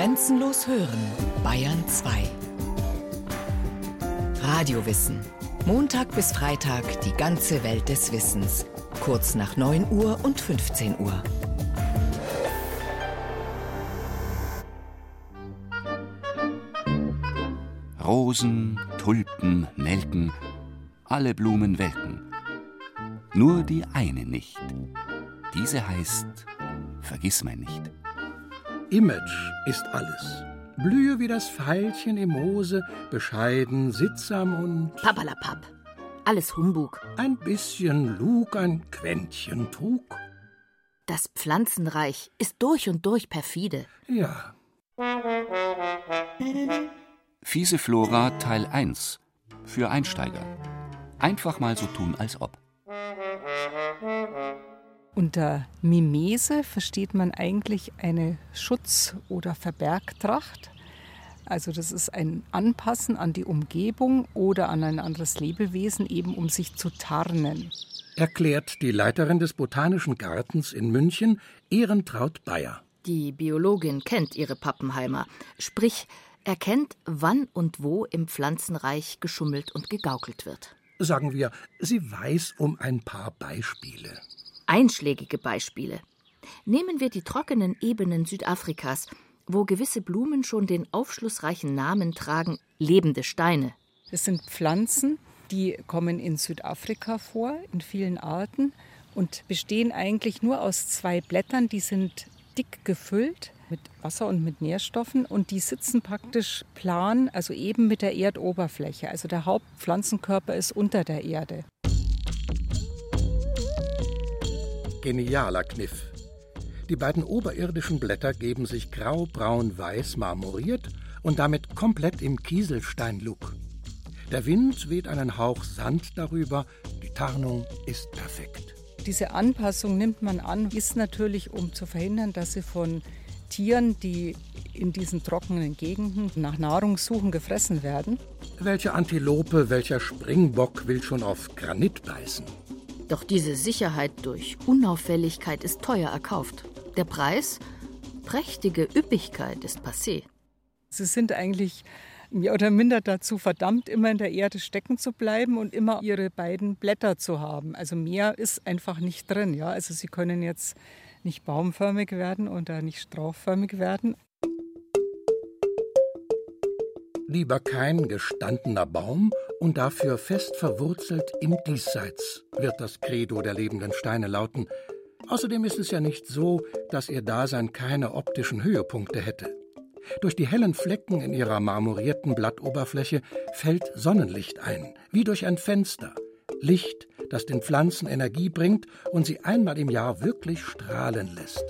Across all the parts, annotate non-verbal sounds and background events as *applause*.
Grenzenlos hören, Bayern 2. Radiowissen. Montag bis Freitag die ganze Welt des Wissens. Kurz nach 9 Uhr und 15 Uhr. Rosen, Tulpen, Nelken, alle Blumen welken. Nur die eine nicht. Diese heißt Vergissmeinnicht. Image ist alles. Blühe wie das Veilchen im Moose, bescheiden, sittsam und. Papperlapapp. Alles Humbug. Ein bisschen Lug, ein Quäntchen Trug. Das Pflanzenreich ist durch und durch perfide. Ja. Fiese Flora Teil 1 für Einsteiger. Einfach mal so tun, als ob. Unter Mimese versteht man eigentlich eine Schutz- oder Verbergtracht. Also das ist ein Anpassen an die Umgebung oder an ein anderes Lebewesen, eben um sich zu tarnen. Erklärt die Leiterin des Botanischen Gartens in München, Ehrentraut Bayer. Die Biologin kennt ihre Pappenheimer, sprich erkennt, wann und wo im Pflanzenreich geschummelt und gegaukelt wird. Sagen wir, sie weiß um ein paar Beispiele. Einschlägige Beispiele. Nehmen wir die trockenen Ebenen Südafrikas, wo gewisse Blumen schon den aufschlussreichen Namen tragen lebende Steine. Es sind Pflanzen, die kommen in Südafrika vor, in vielen Arten und bestehen eigentlich nur aus zwei Blättern, die sind dick gefüllt mit Wasser und mit Nährstoffen und die sitzen praktisch plan, also eben mit der Erdoberfläche. Also der Hauptpflanzenkörper ist unter der Erde. Genialer Kniff. Die beiden oberirdischen Blätter geben sich grau-braun-weiß marmoriert und damit komplett im Kieselstein-Look. Der Wind weht einen Hauch Sand darüber, die Tarnung ist perfekt. Diese Anpassung nimmt man an, ist natürlich, um zu verhindern, dass sie von Tieren, die in diesen trockenen Gegenden nach Nahrung suchen, gefressen werden. Welche Antilope, welcher Springbock will schon auf Granit beißen? Doch diese Sicherheit durch Unauffälligkeit ist teuer erkauft. Der Preis? Prächtige Üppigkeit ist passé. Sie sind eigentlich mehr oder minder dazu verdammt, immer in der Erde stecken zu bleiben und immer ihre beiden Blätter zu haben. Also mehr ist einfach nicht drin. Ja? Also sie können jetzt nicht baumförmig werden oder nicht strauchförmig werden. Lieber kein gestandener Baum und dafür fest verwurzelt im Diesseits, wird das Credo der lebenden Steine lauten. Außerdem ist es ja nicht so, dass ihr Dasein keine optischen Höhepunkte hätte. Durch die hellen Flecken in ihrer marmorierten Blattoberfläche fällt Sonnenlicht ein, wie durch ein Fenster. Licht, das den Pflanzen Energie bringt und sie einmal im Jahr wirklich strahlen lässt.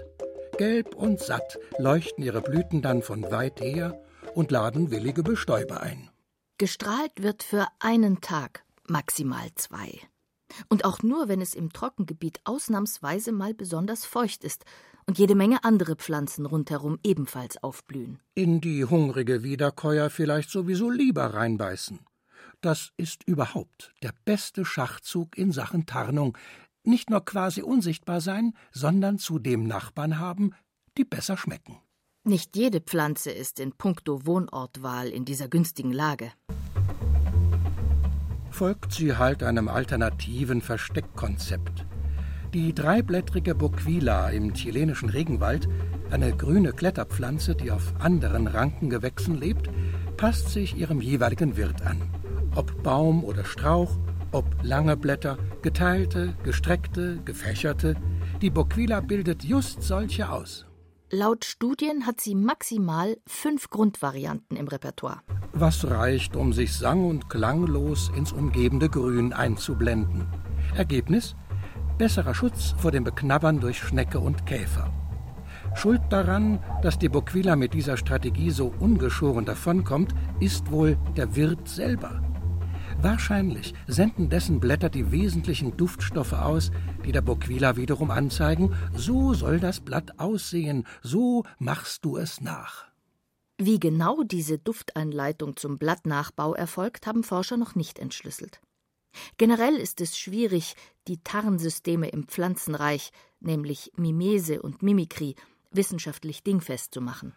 Gelb und satt leuchten ihre Blüten dann von weit her und laden willige Bestäuber ein. Gestrahlt wird für einen Tag, maximal zwei. Und auch nur, wenn es im Trockengebiet ausnahmsweise mal besonders feucht ist und jede Menge andere Pflanzen rundherum ebenfalls aufblühen. In die hungrige Wiederkäuer vielleicht sowieso lieber reinbeißen. Das ist überhaupt der beste Schachzug in Sachen Tarnung. Nicht nur quasi unsichtbar sein, sondern zu dem Nachbarn haben, die besser schmecken. Nicht jede Pflanze ist in puncto Wohnortwahl in dieser günstigen Lage. Folgt sie halt einem alternativen Versteckkonzept. Die dreiblättrige Boquila im chilenischen Regenwald, eine grüne Kletterpflanze, die auf anderen Rankengewächsen lebt, passt sich ihrem jeweiligen Wirt an. Ob Baum oder Strauch, ob lange Blätter, geteilte, gestreckte, gefächerte, die Boquila bildet just solche aus. Laut Studien hat sie maximal fünf Grundvarianten im Repertoire. Was reicht, um sich sang- und klanglos ins umgebende Grün einzublenden. Ergebnis? Besserer Schutz vor dem Beknabbern durch Schnecke und Käfer. Schuld daran, dass die Boquila mit dieser Strategie so ungeschoren davonkommt, ist wohl der Wirt selber. Wahrscheinlich senden dessen Blätter die wesentlichen Duftstoffe aus, die der Boquila wiederum anzeigen, so soll das Blatt aussehen, so machst du es nach. Wie genau diese Dufteinleitung zum Blattnachbau erfolgt, haben Forscher noch nicht entschlüsselt. Generell ist es schwierig, die Tarnsysteme im Pflanzenreich, nämlich Mimese und Mimikrie, wissenschaftlich dingfest zu machen.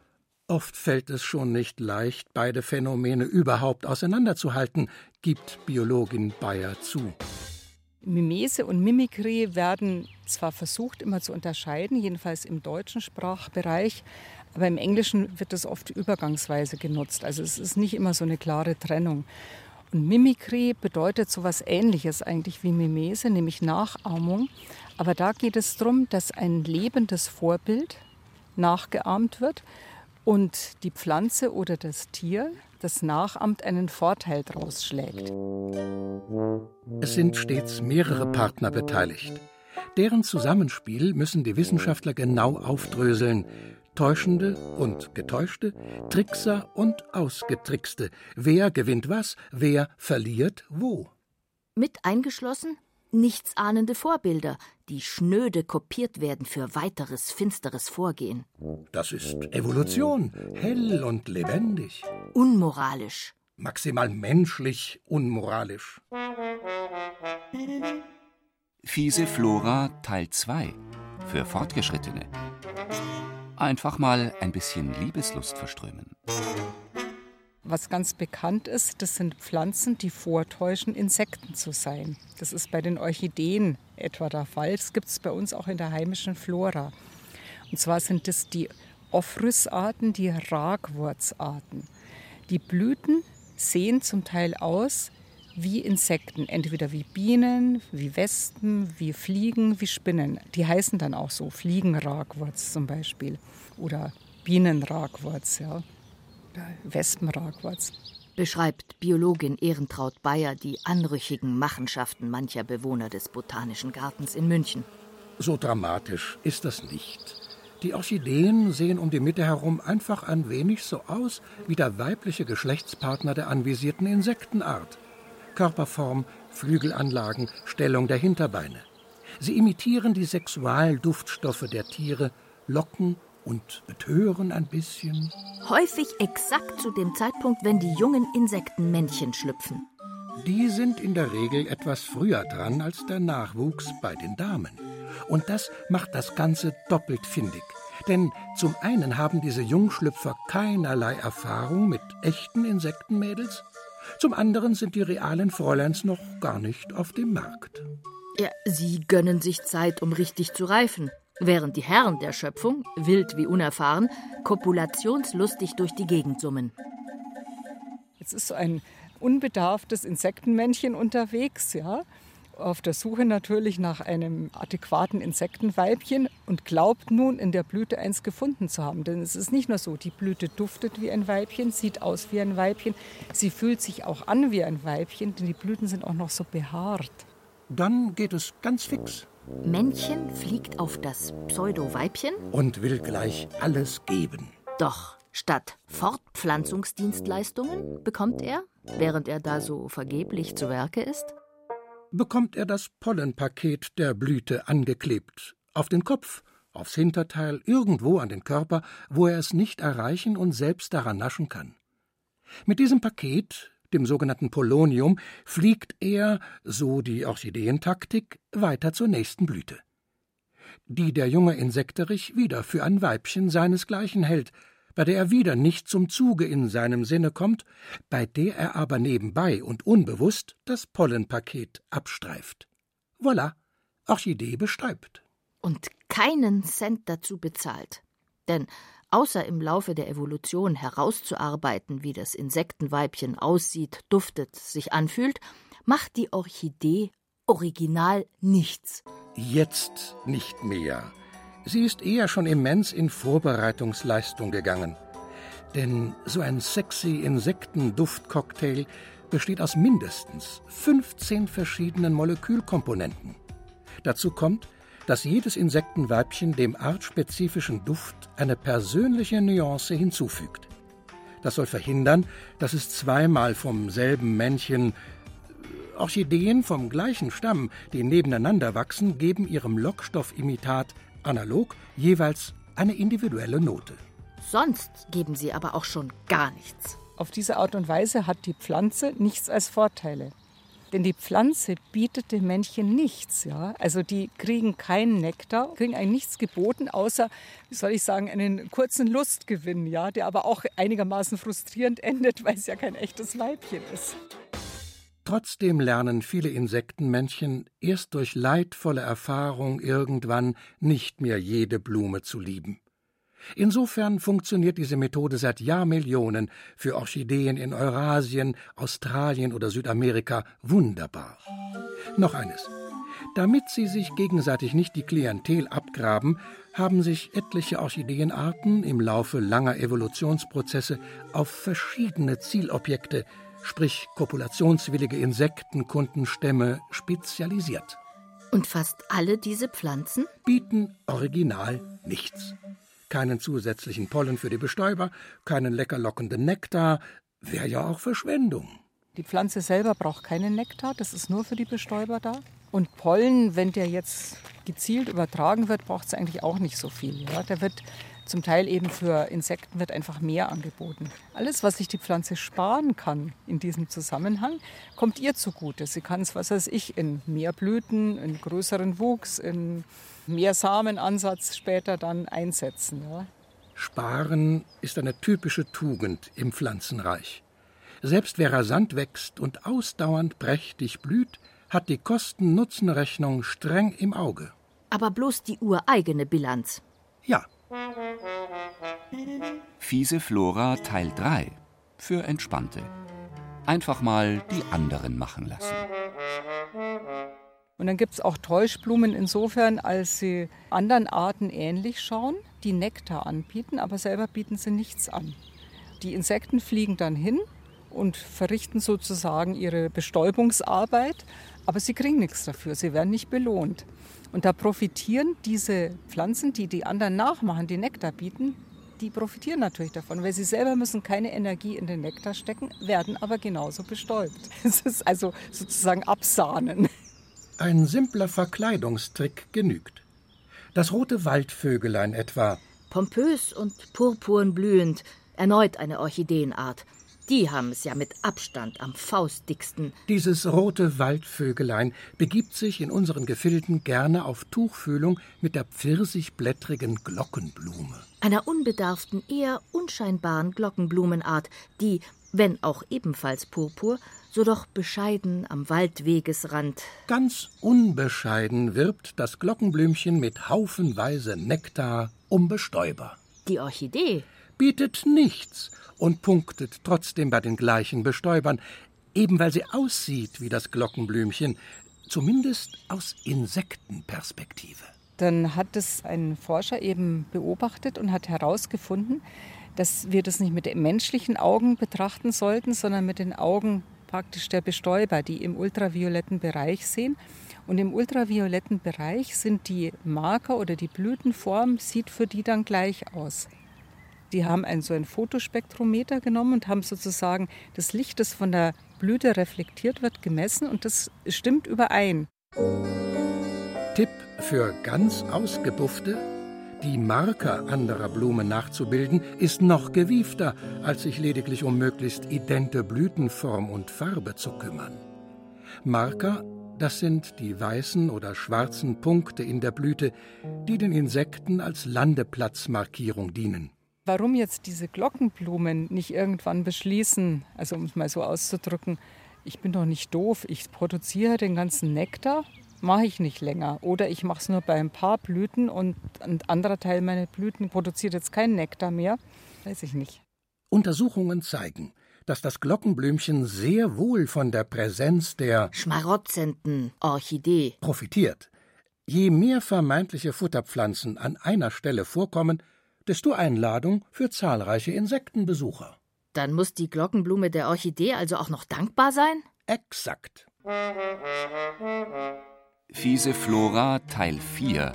Oft fällt es schon nicht leicht, beide Phänomene überhaupt auseinanderzuhalten, gibt Biologin Bayer zu. Mimese und Mimikrie werden zwar versucht immer zu unterscheiden, jedenfalls im deutschen Sprachbereich, aber im Englischen wird das oft übergangsweise genutzt. Also es ist nicht immer so eine klare Trennung. Und Mimikrie bedeutet so etwas Ähnliches eigentlich wie Mimese, nämlich Nachahmung. Aber da geht es darum, dass ein lebendes Vorbild nachgeahmt wird und die Pflanze oder das Tier, das nachahmt, einen Vorteil daraus schlägt. Es sind stets mehrere Partner beteiligt. Deren Zusammenspiel müssen die Wissenschaftler genau aufdröseln. Täuschende und Getäuschte, Trickser und Ausgetrickste. Wer gewinnt was, wer verliert wo. Mit eingeschlossen nichtsahnende Vorbilder, die schnöde kopiert werden für weiteres finsteres Vorgehen. Das ist Evolution, hell und lebendig. Unmoralisch. Maximal menschlich unmoralisch. Fiese Flora Teil 2 für Fortgeschrittene. Einfach mal ein bisschen Liebeslust verströmen. Was ganz bekannt ist, das sind Pflanzen, die vortäuschen, Insekten zu sein. Das ist bei den Orchideen etwa der Fall. Das gibt es bei uns auch in der heimischen Flora. Und zwar sind das die Ophrysarten, die Ragwurzarten. Die Blüten sehen zum Teil aus wie Insekten, entweder wie Bienen, wie Wespen, wie Fliegen, wie Spinnen. Die heißen dann auch so, Fliegenragwurz zum Beispiel oder Bienenragwurz. Ja. Wespenragwurz. Beschreibt Biologin Ehrentraut Bayer die anrüchigen Machenschaften mancher Bewohner des Botanischen Gartens in München. So dramatisch ist das nicht. Die Orchideen sehen um die Mitte herum einfach ein wenig so aus wie der weibliche Geschlechtspartner der anvisierten Insektenart. Körperform, Flügelanlagen, Stellung der Hinterbeine. Sie imitieren die Sexualduftstoffe der Tiere, locken und betören ein bisschen. Häufig exakt zu dem Zeitpunkt, wenn die jungen Insektenmännchen schlüpfen. Die sind in der Regel etwas früher dran als der Nachwuchs bei den Damen. Und das macht das Ganze doppelt findig. Denn zum einen haben diese Jungschlüpfer keinerlei Erfahrung mit echten Insektenmädels, zum anderen sind die realen Fräuleins noch gar nicht auf dem Markt. Ja, sie gönnen sich Zeit, um richtig zu reifen während die Herren der Schöpfung, wild wie unerfahren, kopulationslustig durch die Gegend summen. Jetzt ist so ein unbedarftes Insektenmännchen unterwegs, ja, auf der Suche natürlich nach einem adäquaten Insektenweibchen und glaubt nun in der Blüte eins gefunden zu haben. Denn es ist nicht nur so, die Blüte duftet wie ein Weibchen, sieht aus wie ein Weibchen, sie fühlt sich auch an wie ein Weibchen, denn die Blüten sind auch noch so behaart. Dann geht es ganz fix. Männchen fliegt auf das Pseudo-Weibchen und will gleich alles geben. Doch statt Fortpflanzungsdienstleistungen bekommt er, während er da so vergeblich zu Werke ist, bekommt er das Pollenpaket der Blüte angeklebt, auf den Kopf, aufs Hinterteil, irgendwo an den Körper, wo er es nicht erreichen und selbst daran naschen kann. Mit diesem Paket dem sogenannten Polonium, fliegt er, so die Orchideentaktik, weiter zur nächsten Blüte. Die der junge Insekterich wieder für ein Weibchen seinesgleichen hält, bei der er wieder nicht zum Zuge in seinem Sinne kommt, bei der er aber nebenbei und unbewusst das Pollenpaket abstreift. Voilà, Orchidee bestäubt. Und keinen Cent dazu bezahlt. Denn außer im Laufe der Evolution herauszuarbeiten, wie das Insektenweibchen aussieht, duftet, sich anfühlt, macht die Orchidee original nichts. Jetzt nicht mehr. Sie ist eher schon immens in Vorbereitungsleistung gegangen. Denn so ein sexy Insektenduftcocktail besteht aus mindestens 15 verschiedenen Molekülkomponenten. Dazu kommt, dass jedes Insektenweibchen dem artspezifischen Duft eine persönliche Nuance hinzufügt. Das soll verhindern, dass es zweimal vom selben Männchen äh, Orchideen vom gleichen Stamm, die nebeneinander wachsen, geben ihrem Lockstoffimitat analog jeweils eine individuelle Note. Sonst geben sie aber auch schon gar nichts. Auf diese Art und Weise hat die Pflanze nichts als Vorteile. Denn die Pflanze bietet dem Männchen nichts. Ja? Also die kriegen keinen Nektar, kriegen eigentlich nichts geboten, außer, wie soll ich sagen, einen kurzen Lustgewinn, ja? der aber auch einigermaßen frustrierend *laughs* endet, weil es ja kein echtes Weibchen ist. Trotzdem lernen viele Insektenmännchen erst durch leidvolle Erfahrung irgendwann nicht mehr jede Blume zu lieben. Insofern funktioniert diese Methode seit Jahrmillionen für Orchideen in Eurasien, Australien oder Südamerika wunderbar. Noch eines. Damit sie sich gegenseitig nicht die Klientel abgraben, haben sich etliche Orchideenarten im Laufe langer Evolutionsprozesse auf verschiedene Zielobjekte, sprich kopulationswillige Insektenkundenstämme, spezialisiert. Und fast alle diese Pflanzen bieten original nichts keinen zusätzlichen Pollen für die Bestäuber, keinen lecker lockenden Nektar, wäre ja auch Verschwendung. Die Pflanze selber braucht keinen Nektar, das ist nur für die Bestäuber da. Und Pollen, wenn der jetzt gezielt übertragen wird, braucht es eigentlich auch nicht so viel. Ja? Der wird zum Teil eben für Insekten wird einfach mehr angeboten. Alles, was sich die Pflanze sparen kann in diesem Zusammenhang, kommt ihr zugute. Sie kann es, was weiß ich, in mehr Blüten, in größeren Wuchs, in mehr Samenansatz später dann einsetzen. Ja. Sparen ist eine typische Tugend im Pflanzenreich. Selbst wer rasant wächst und ausdauernd prächtig blüht, hat die Kosten-Nutzen-Rechnung streng im Auge. Aber bloß die ureigene Bilanz. Ja. Fiese Flora Teil 3 für Entspannte. Einfach mal die anderen machen lassen. Und dann gibt es auch Täuschblumen insofern, als sie anderen Arten ähnlich schauen, die Nektar anbieten, aber selber bieten sie nichts an. Die Insekten fliegen dann hin und verrichten sozusagen ihre Bestäubungsarbeit, aber sie kriegen nichts dafür, sie werden nicht belohnt. Und da profitieren diese Pflanzen, die die anderen nachmachen, die Nektar bieten, die profitieren natürlich davon, weil sie selber müssen keine Energie in den Nektar stecken, werden aber genauso bestäubt. *laughs* Es ist also sozusagen Absahnen. Ein simpler Verkleidungstrick genügt. Das rote Waldvögelein etwa. Pompös und purpurnblühend, erneut eine Orchideenart. Die haben es ja mit Abstand am faustdicksten. Dieses rote Waldvögelein begibt sich in unseren Gefilden gerne auf Tuchfühlung mit der pfirsichblättrigen Glockenblume. Einer unbedarften, eher unscheinbaren Glockenblumenart, die, wenn auch ebenfalls purpur, so doch bescheiden am Waldwegesrand. Ganz unbescheiden wirbt das Glockenblümchen mit haufenweise Nektar um Bestäuber. Die Orchidee bietet nichts und punktet trotzdem bei den gleichen Bestäubern, eben weil sie aussieht wie das Glockenblümchen, zumindest aus Insektenperspektive. Dann hat es ein Forscher eben beobachtet und hat herausgefunden, dass wir das nicht mit menschlichen Augen betrachten sollten, sondern mit den Augen praktisch der Bestäuber, die im ultravioletten Bereich sehen. Und im ultravioletten Bereich sind die Marker oder die Blütenform, sieht für die dann gleich aus. Die haben ein, so ein Fotospektrometer genommen und haben sozusagen das Licht, das von der Blüte reflektiert wird, gemessen und das stimmt überein. Tipp für ganz ausgebuffte die Marker anderer Blumen nachzubilden, ist noch gewiefter, als sich lediglich um möglichst idente Blütenform und Farbe zu kümmern. Marker, das sind die weißen oder schwarzen Punkte in der Blüte, die den Insekten als Landeplatzmarkierung dienen. Warum jetzt diese Glockenblumen nicht irgendwann beschließen, also um es mal so auszudrücken, ich bin doch nicht doof, ich produziere den ganzen Nektar mache ich nicht länger. Oder ich mache es nur bei ein paar Blüten und ein anderer Teil meiner Blüten produziert jetzt keinen Nektar mehr. Weiß ich nicht. Untersuchungen zeigen, dass das Glockenblümchen sehr wohl von der Präsenz der schmarotzenden Orchidee profitiert. Je mehr vermeintliche Futterpflanzen an einer Stelle vorkommen, desto Einladung für zahlreiche Insektenbesucher. Dann muss die Glockenblume der Orchidee also auch noch dankbar sein? Exakt. Fiese Flora Teil 4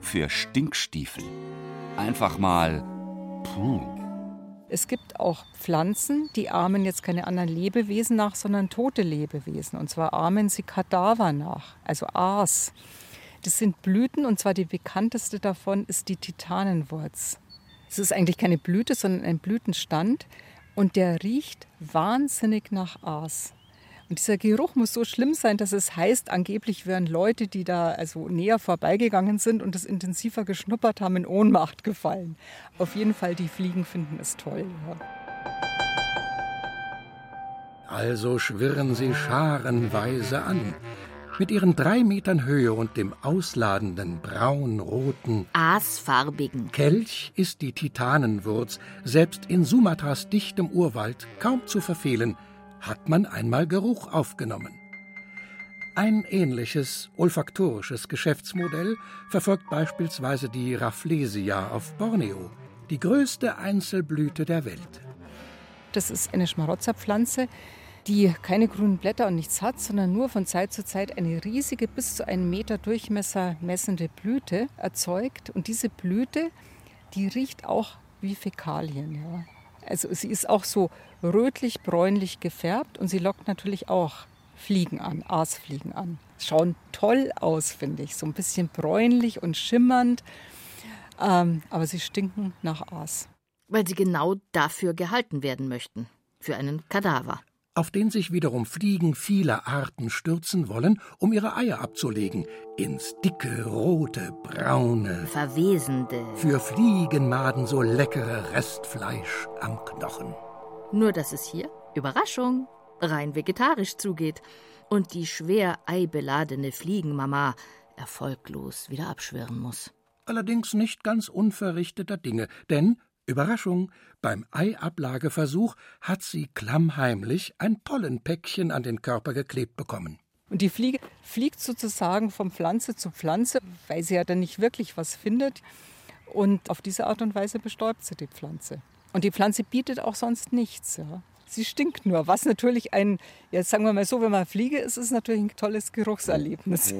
für Stinkstiefel. Einfach mal puh. Es gibt auch Pflanzen, die ahmen jetzt keine anderen Lebewesen nach, sondern tote Lebewesen. Und zwar ahmen sie Kadaver nach, also Aas. Das sind Blüten und zwar die bekannteste davon ist die Titanenwurz. Es ist eigentlich keine Blüte, sondern ein Blütenstand und der riecht wahnsinnig nach Aas. Und dieser Geruch muss so schlimm sein, dass es heißt, angeblich wären Leute, die da also näher vorbeigegangen sind und es intensiver geschnuppert haben, in Ohnmacht gefallen. Auf jeden Fall, die Fliegen finden es toll. Ja. Also schwirren sie scharenweise an. Mit ihren drei Metern Höhe und dem ausladenden braun-roten, Aasfarbigen. Kelch ist die Titanenwurz, selbst in Sumatras dichtem Urwald kaum zu verfehlen, hat man einmal Geruch aufgenommen. Ein ähnliches olfaktorisches Geschäftsmodell verfolgt beispielsweise die Rafflesia auf Borneo, die größte Einzelblüte der Welt. Das ist eine Schmarotzerpflanze, die keine grünen Blätter und nichts hat, sondern nur von Zeit zu Zeit eine riesige, bis zu einen Meter Durchmesser messende Blüte erzeugt. Und diese Blüte, die riecht auch wie Fäkalien. Ja. Also sie ist auch so rötlich-bräunlich gefärbt und sie lockt natürlich auch Fliegen an, Aasfliegen an. Schauen toll aus, finde ich. So ein bisschen bräunlich und schimmernd. Ähm, aber sie stinken nach Aas. Weil sie genau dafür gehalten werden möchten. Für einen Kadaver auf den sich wiederum Fliegen vieler Arten stürzen wollen, um ihre Eier abzulegen, ins dicke, rote, braune, verwesende, für Fliegenmaden so leckere Restfleisch am Knochen. Nur dass es hier, Überraschung, rein vegetarisch zugeht und die schwer eibeladene Fliegenmama erfolglos wieder abschwirren muss. Allerdings nicht ganz unverrichteter Dinge, denn Überraschung, beim Eiablageversuch hat sie klammheimlich ein Pollenpäckchen an den Körper geklebt bekommen. Und die Fliege fliegt sozusagen von Pflanze zu Pflanze, weil sie ja dann nicht wirklich was findet. Und auf diese Art und Weise bestäubt sie die Pflanze. Und die Pflanze bietet auch sonst nichts. Ja. Sie stinkt nur, was natürlich ein, jetzt sagen wir mal so, wenn man Fliege ist, ist natürlich ein tolles Geruchserlebnis.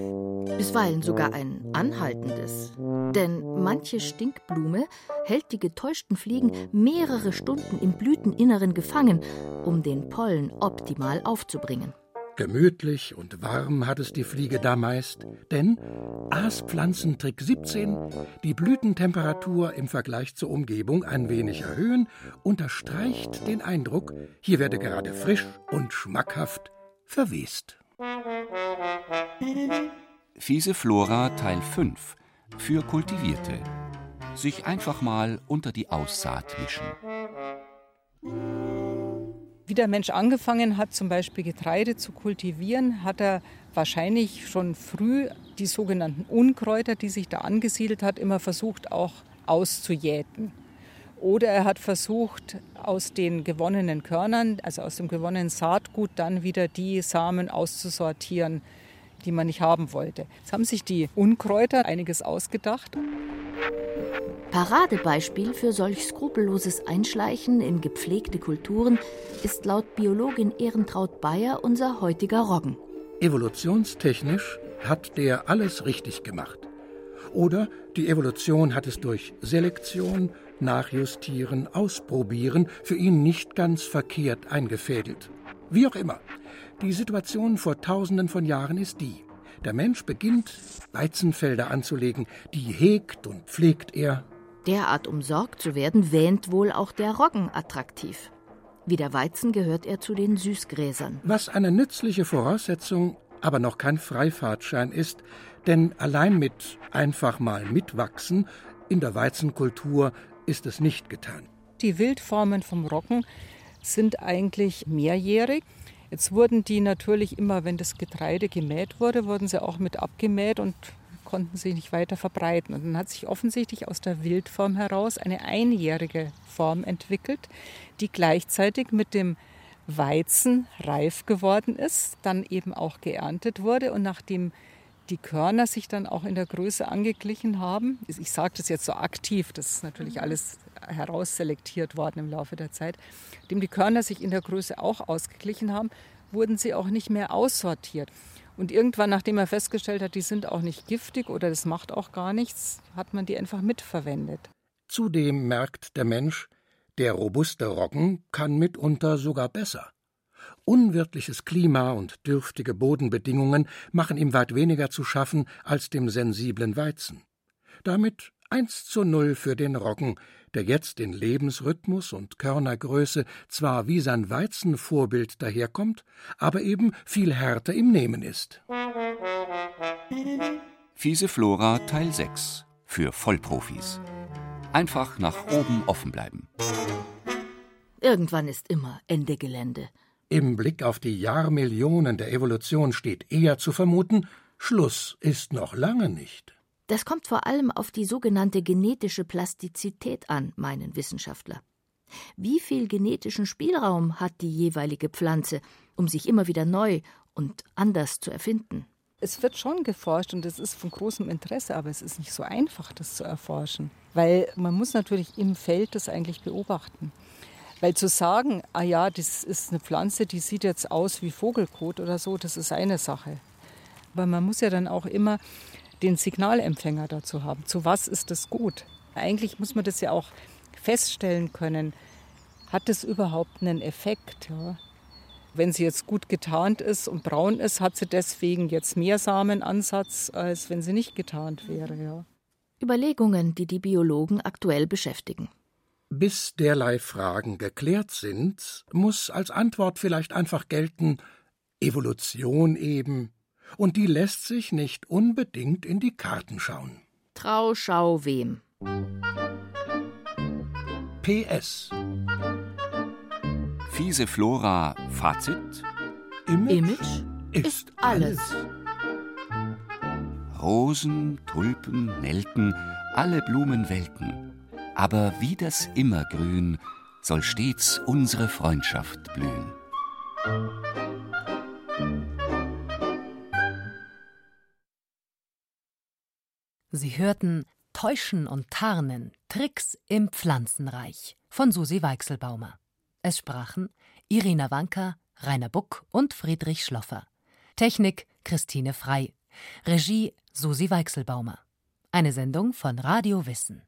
Bisweilen sogar ein anhaltendes. Denn manche Stinkblume hält die getäuschten Fliegen mehrere Stunden im Blüteninneren gefangen, um den Pollen optimal aufzubringen. Gemütlich und warm hat es die Fliege da meist, denn Aaspflanzentrick 17, die Blütentemperatur im Vergleich zur Umgebung ein wenig erhöhen, unterstreicht den Eindruck, hier werde gerade frisch und schmackhaft verwest. Fiese Flora Teil 5 für Kultivierte. Sich einfach mal unter die Aussaat mischen wie der Mensch angefangen hat, zum Beispiel Getreide zu kultivieren, hat er wahrscheinlich schon früh die sogenannten Unkräuter, die sich da angesiedelt hat, immer versucht auch auszujäten. Oder er hat versucht, aus den gewonnenen Körnern, also aus dem gewonnenen Saatgut, dann wieder die Samen auszusortieren, die man nicht haben wollte. Jetzt haben sich die Unkräuter einiges ausgedacht. Paradebeispiel für solch skrupelloses Einschleichen in gepflegte Kulturen ist laut Biologin Ehrentraut Bayer unser heutiger Roggen. Evolutionstechnisch hat der alles richtig gemacht. Oder die Evolution hat es durch Selektion, Nachjustieren, Ausprobieren für ihn nicht ganz verkehrt eingefädelt. Wie auch immer, die Situation vor tausenden von Jahren ist die. Der Mensch beginnt, Weizenfelder anzulegen, die hegt und pflegt er derart umsorgt zu werden, wähnt wohl auch der Roggen attraktiv. Wie der Weizen gehört er zu den Süßgräsern. Was eine nützliche Voraussetzung, aber noch kein Freifahrtschein ist, denn allein mit einfach mal mitwachsen in der Weizenkultur ist es nicht getan. Die Wildformen vom Roggen sind eigentlich mehrjährig. Jetzt wurden die natürlich immer, wenn das Getreide gemäht wurde, wurden sie auch mit abgemäht und konnten sich nicht weiter verbreiten. Und dann hat sich offensichtlich aus der Wildform heraus eine einjährige Form entwickelt, die gleichzeitig mit dem Weizen reif geworden ist, dann eben auch geerntet wurde und nachdem die Körner sich dann auch in der Größe angeglichen haben. Ich sage das jetzt so aktiv, das ist natürlich alles herausselektiert worden im Laufe der Zeit. Nachdem die Körner sich in der Größe auch ausgeglichen haben, wurden sie auch nicht mehr aussortiert. Und irgendwann, nachdem er festgestellt hat, die sind auch nicht giftig oder das macht auch gar nichts, hat man die einfach mitverwendet. Zudem merkt der Mensch, der robuste Roggen kann mitunter sogar besser. Unwirtliches Klima und dürftige Bodenbedingungen machen ihm weit weniger zu schaffen als dem sensiblen Weizen. Damit 1 zu 0 für den Roggen, der jetzt in Lebensrhythmus und Körnergröße zwar wie sein Weizenvorbild daherkommt, aber eben viel härter im Nehmen ist. Fiese Flora Teil 6 für Vollprofis. Einfach nach oben offen bleiben. Irgendwann ist immer Ende Gelände. Im Blick auf die Jahrmillionen der Evolution steht eher zu vermuten, Schluss ist noch lange nicht. Das kommt vor allem auf die sogenannte genetische Plastizität an, meinen Wissenschaftler. Wie viel genetischen Spielraum hat die jeweilige Pflanze, um sich immer wieder neu und anders zu erfinden? Es wird schon geforscht und es ist von großem Interesse, aber es ist nicht so einfach, das zu erforschen. Weil man muss natürlich im Feld das eigentlich beobachten. Weil zu sagen, ah ja, das ist eine Pflanze, die sieht jetzt aus wie Vogelkot oder so, das ist eine Sache. Aber man muss ja dann auch immer den Signalempfänger dazu haben. Zu was ist das gut? Eigentlich muss man das ja auch feststellen können. Hat das überhaupt einen Effekt? Ja? Wenn sie jetzt gut getarnt ist und braun ist, hat sie deswegen jetzt mehr Samenansatz, als wenn sie nicht getarnt wäre. Ja. Überlegungen, die die Biologen aktuell beschäftigen. Bis derlei Fragen geklärt sind, muss als Antwort vielleicht einfach gelten Evolution eben, und die lässt sich nicht unbedingt in die Karten schauen. Trau, schau wem. PS. Fiese Flora Fazit. Image, Image ist alles. Rosen, Tulpen, Nelken, alle Blumen welken. Aber wie das Immergrün soll stets unsere Freundschaft blühen. Sie hörten Täuschen und Tarnen, Tricks im Pflanzenreich von Susi Weichselbaumer. Es sprachen Irina Wanka, Rainer Buck und Friedrich Schloffer. Technik Christine Frei. Regie Susi Weichselbaumer. Eine Sendung von Radio Wissen.